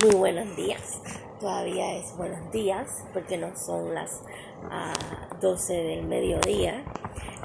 Muy buenos días. Todavía es buenos días porque no son las 12 ah, del mediodía.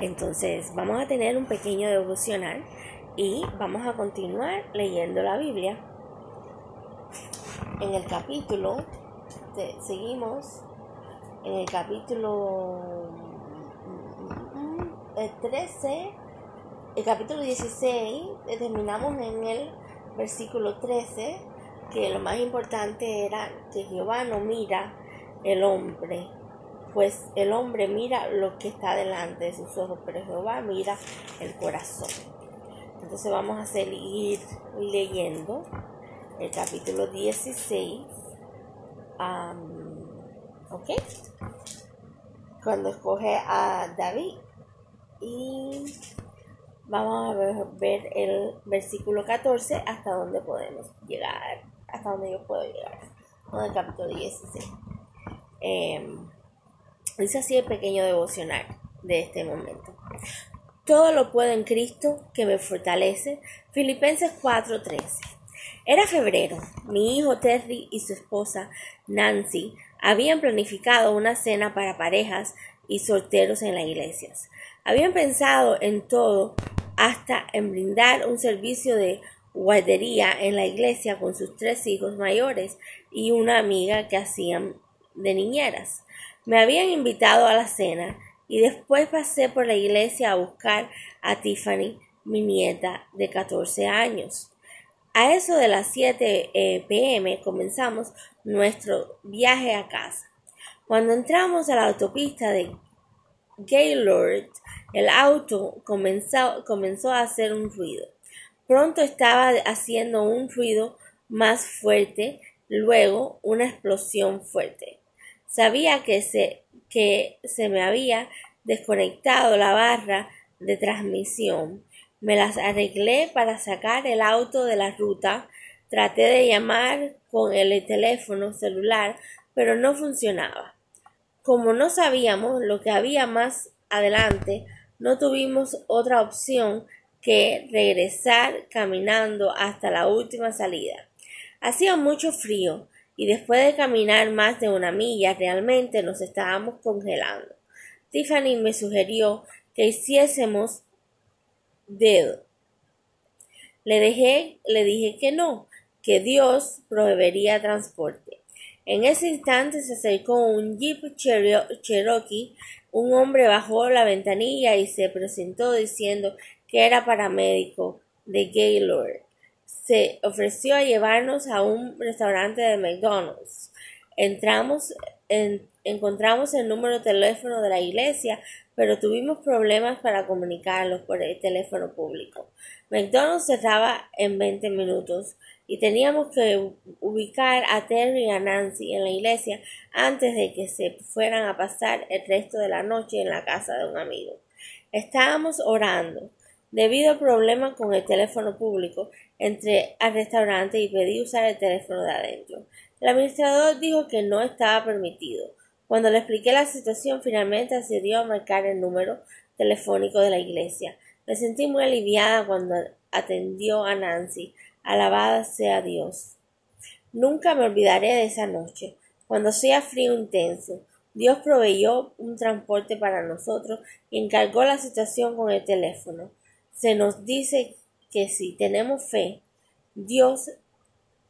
Entonces vamos a tener un pequeño devocional y vamos a continuar leyendo la Biblia. En el capítulo, seguimos en el capítulo 13, mm, el capítulo 16, terminamos en el versículo 13 que lo más importante era que Jehová no mira el hombre, pues el hombre mira lo que está delante de sus ojos, pero Jehová mira el corazón. Entonces vamos a seguir leyendo el capítulo 16. ¿Ok? Cuando escoge a David. Y vamos a ver, el versículo 14 hasta donde podemos llegar hasta donde yo puedo llegar, con el capítulo 16. Em, dice así el pequeño devocional de este momento. Todo lo puedo en Cristo que me fortalece. Filipenses 4:13. Era febrero. Mi hijo Terry y su esposa Nancy habían planificado una cena para parejas y solteros en las iglesias. Habían pensado en todo hasta en brindar un servicio de guardería en la iglesia con sus tres hijos mayores y una amiga que hacían de niñeras. Me habían invitado a la cena y después pasé por la iglesia a buscar a Tiffany, mi nieta de 14 años. A eso de las 7 eh, pm comenzamos nuestro viaje a casa. Cuando entramos a la autopista de Gaylord, el auto comenzó, comenzó a hacer un ruido. Pronto estaba haciendo un ruido más fuerte, luego una explosión fuerte. Sabía que se, que se me había desconectado la barra de transmisión. Me las arreglé para sacar el auto de la ruta. Traté de llamar con el teléfono celular, pero no funcionaba. Como no sabíamos lo que había más adelante, no tuvimos otra opción que regresar caminando hasta la última salida. Hacía mucho frío y después de caminar más de una milla realmente nos estábamos congelando. Tiffany me sugirió que hiciésemos dedo. Le dejé, le dije que no, que Dios proveería transporte. En ese instante se acercó un Jeep Cherokee. Un hombre bajó la ventanilla y se presentó diciendo que era paramédico de Gaylord, se ofreció a llevarnos a un restaurante de McDonald's. Entramos, encontramos el número de teléfono de la iglesia, pero tuvimos problemas para comunicarlos por el teléfono público. McDonald's cerraba en 20 minutos y teníamos que ubicar a Terry y a Nancy en la iglesia antes de que se fueran a pasar el resto de la noche en la casa de un amigo. Estábamos orando Debido al problema con el teléfono público, entré al restaurante y pedí usar el teléfono de adentro. El administrador dijo que no estaba permitido. Cuando le expliqué la situación, finalmente accedió a marcar el número telefónico de la iglesia. Me sentí muy aliviada cuando atendió a Nancy. Alabada sea Dios. Nunca me olvidaré de esa noche, cuando hacía frío intenso. Dios proveyó un transporte para nosotros y encargó la situación con el teléfono se nos dice que si tenemos fe, Dios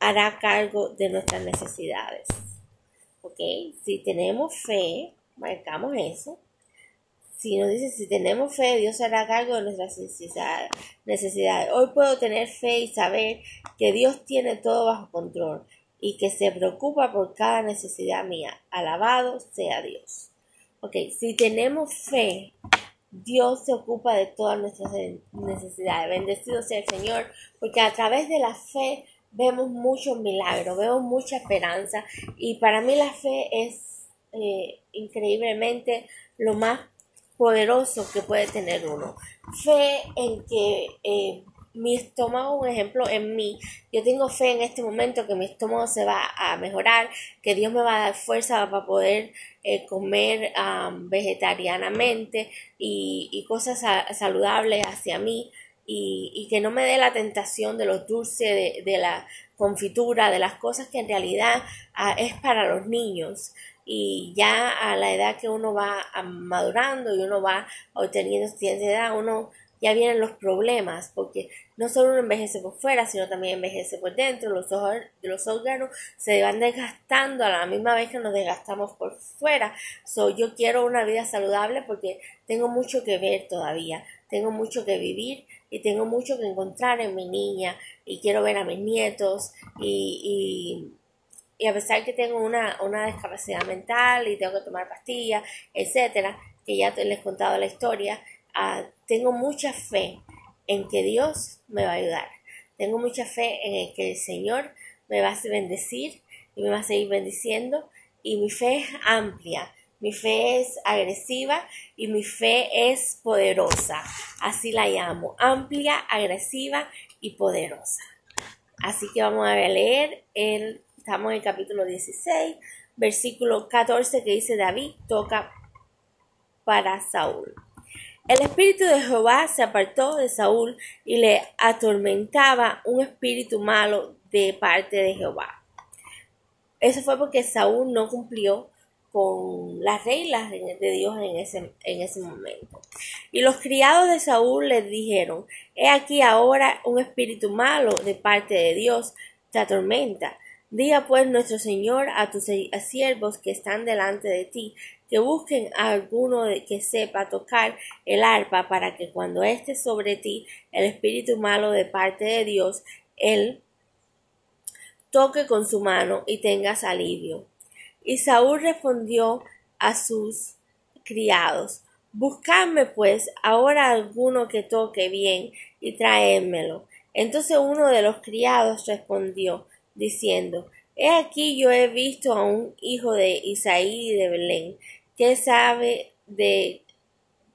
hará cargo de nuestras necesidades. ¿Ok? Si tenemos fe, marcamos eso. Si nos dice si tenemos fe, Dios hará cargo de nuestras necesidades. Hoy puedo tener fe y saber que Dios tiene todo bajo control y que se preocupa por cada necesidad mía. Alabado sea Dios. Ok, si tenemos fe, Dios se ocupa de todas nuestras necesidades. Bendecido sea el Señor, porque a través de la fe vemos muchos milagros, vemos mucha esperanza y para mí la fe es eh, increíblemente lo más poderoso que puede tener uno. Fe en que eh, mi estómago, un ejemplo, en mí, yo tengo fe en este momento que mi estómago se va a mejorar, que Dios me va a dar fuerza para poder eh, comer vegetarianamente y, cosas saludables hacia mí y, que no me dé la tentación de los dulces, de, la confitura, de las cosas que en realidad ah, es para los niños. Y ya a la edad que uno va madurando y uno va obteniendo cierta edad, uno ya vienen los problemas, porque no solo uno envejece por fuera, sino también envejece por dentro, los, órganos se van desgastando a la misma vez que nos desgastamos por fuera. So, yo quiero una vida saludable porque tengo mucho que ver todavía, tengo mucho que vivir y tengo mucho que encontrar en mi niña y quiero ver a mis nietos y, y, a pesar que tengo una, una discapacidad mental y tengo que tomar pastillas, etcétera, que ya les he contado la historia, Tengo mucha fe en que Dios me va a ayudar. Tengo mucha fe en que el Señor me va a bendecir y me va a seguir bendiciendo. Y mi fe es amplia, mi fe es agresiva y mi fe es poderosa. Así la llamo, amplia, agresiva y poderosa. Así que vamos a leer, el, estamos en el capítulo 16, versículo 14 que dice David toca para Saúl. El espíritu de Jehová se apartó de Saúl y le atormentaba un espíritu malo de parte de Jehová. Eso fue porque Saúl no cumplió con las reglas de Dios en ese, en ese momento. Y los criados de Saúl le dijeron, he aquí ahora un espíritu malo de parte de Dios te atormenta. Diga pues nuestro Señor a tus siervos que están delante de ti, que busquen a alguno que sepa tocar el arpa para que cuando esté sobre ti el espíritu malo de parte de Dios, él toque con su mano y tengas alivio. Y Saúl respondió a sus criados, Buscadme pues ahora alguno que toque bien y traédmelo. Entonces uno de los criados respondió, diciendo, He aquí yo he visto a un hijo de Isaí de Belén, que sabe de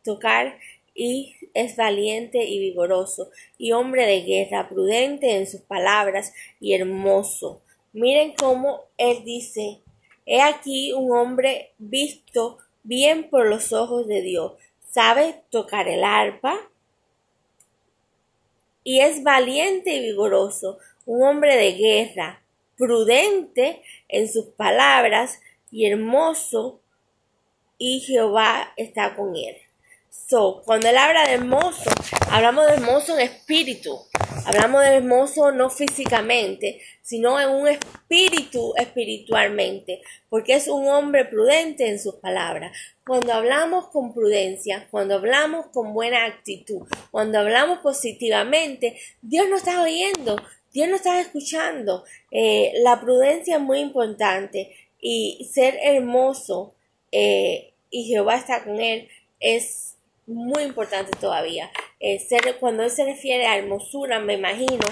tocar y es valiente y vigoroso, y hombre de guerra, prudente en sus palabras y hermoso. Miren cómo él dice, he aquí un hombre visto bien por los ojos de Dios, sabe tocar el arpa y es valiente y vigoroso, un hombre de guerra, prudente en sus palabras y hermoso, y Jehová está con él. So, cuando él habla de hermoso, hablamos de hermoso en espíritu. Hablamos de hermoso no físicamente, sino en un espíritu espiritualmente, porque es un hombre prudente en sus palabras. Cuando hablamos con prudencia, cuando hablamos con buena actitud, cuando hablamos positivamente, Dios nos está oyendo, Dios nos está escuchando. Eh, la prudencia es muy importante y ser hermoso eh, y Jehová está con él es muy importante todavía. Eh, cuando él se refiere a hermosura, me imagino,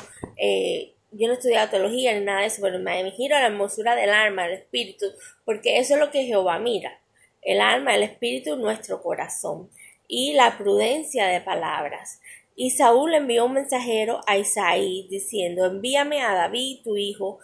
yo no he estudiado teología ni nada de eso, pero me imagino la hermosura del alma, del espíritu, porque eso es lo que Jehová mira. El alma, el espíritu, nuestro corazón y la prudencia de palabras. Y Saúl envió un mensajero a Isaí diciendo, envíame a David, tu hijo,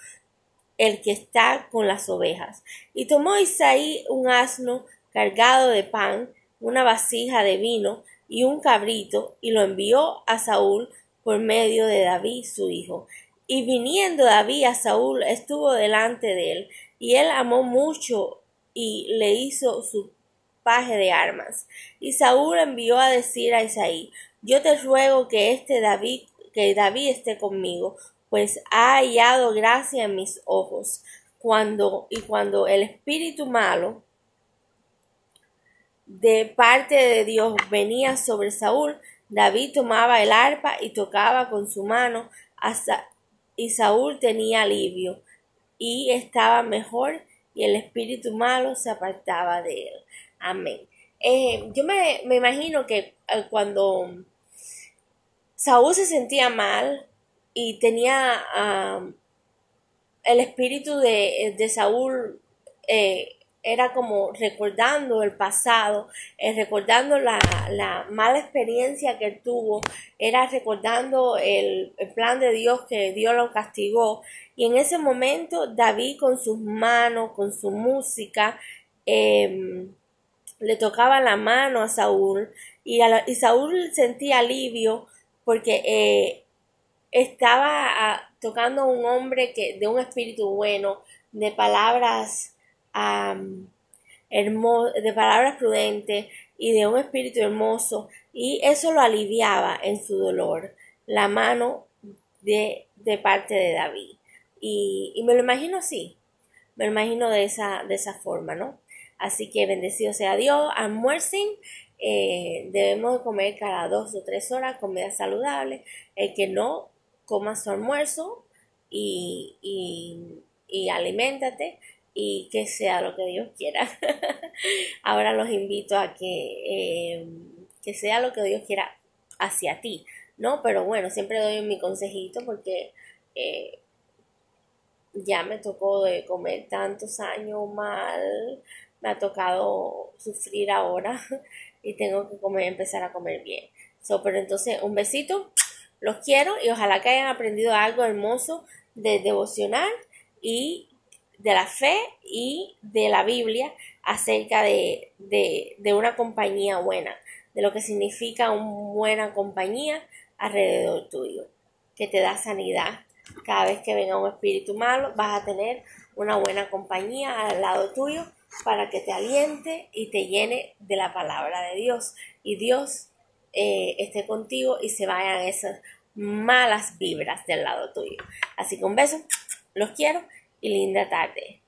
el que está con las ovejas. Y tomó Isaí un asno cargado de pan, una vasija de vino y un cabrito, y lo envió a Saúl por medio de David, su hijo. Y viniendo David a Saúl, estuvo delante de él, y él amó mucho y le hizo su paje de armas. Y Saúl envió a decir a Isaí, yo te ruego que este David, que David esté conmigo, pues ha hallado gracia en mis ojos. Cuando, y cuando el espíritu malo de parte de Dios venía sobre Saúl, David tomaba el arpa y tocaba con su mano hasta, y Saúl tenía alivio y estaba mejor y el espíritu malo se apartaba de él. Amén. Eh, yo me, me, imagino que eh, cuando Saúl se sentía mal y tenía el espíritu de, de Saúl eh, era como recordando el pasado, eh, recordando la, la, mala experiencia que tuvo, era recordando el, el, plan de Dios que Dios lo castigó. Y en ese momento David con sus manos, con su música, em, le tocaba la mano a Saúl y, y Saúl sentía alivio porque estaba tocando a un hombre que, de un espíritu bueno, de palabras de palabras prudentes y de un espíritu hermoso, y eso lo aliviaba en su dolor, la mano de, de parte de David. Y, y, me lo imagino así, me lo imagino de esa, de esa forma, ¿no? Así que bendecido sea Dios, almuercen, eh, debemos comer cada dos o tres horas comida saludable, el que no coma su almuerzo y, y, y aliméntate y que sea lo que Dios quiera. Ahora los invito a que, eh, que sea lo que Dios quiera hacia ti, ¿no? Pero bueno, siempre doy mi consejito porque eh, ya me tocó de comer tantos años mal, me ha tocado sufrir ahora y tengo que comer, empezar a comer bien. So, pero entonces, un besito, los quiero y ojalá que hayan aprendido algo hermoso de devocional y de la fe y de la Biblia acerca de, de, una compañía buena, de lo que significa una buena compañía alrededor tuyo, que te da sanidad. Cada vez que venga un espíritu malo, vas a tener una buena compañía al lado tuyo para que te aliente y te llene de la palabra de Dios. Y Dios eh, esté contigo y se vayan esas malas vibras del lado tuyo. Así que un beso, los quiero y linda tarde.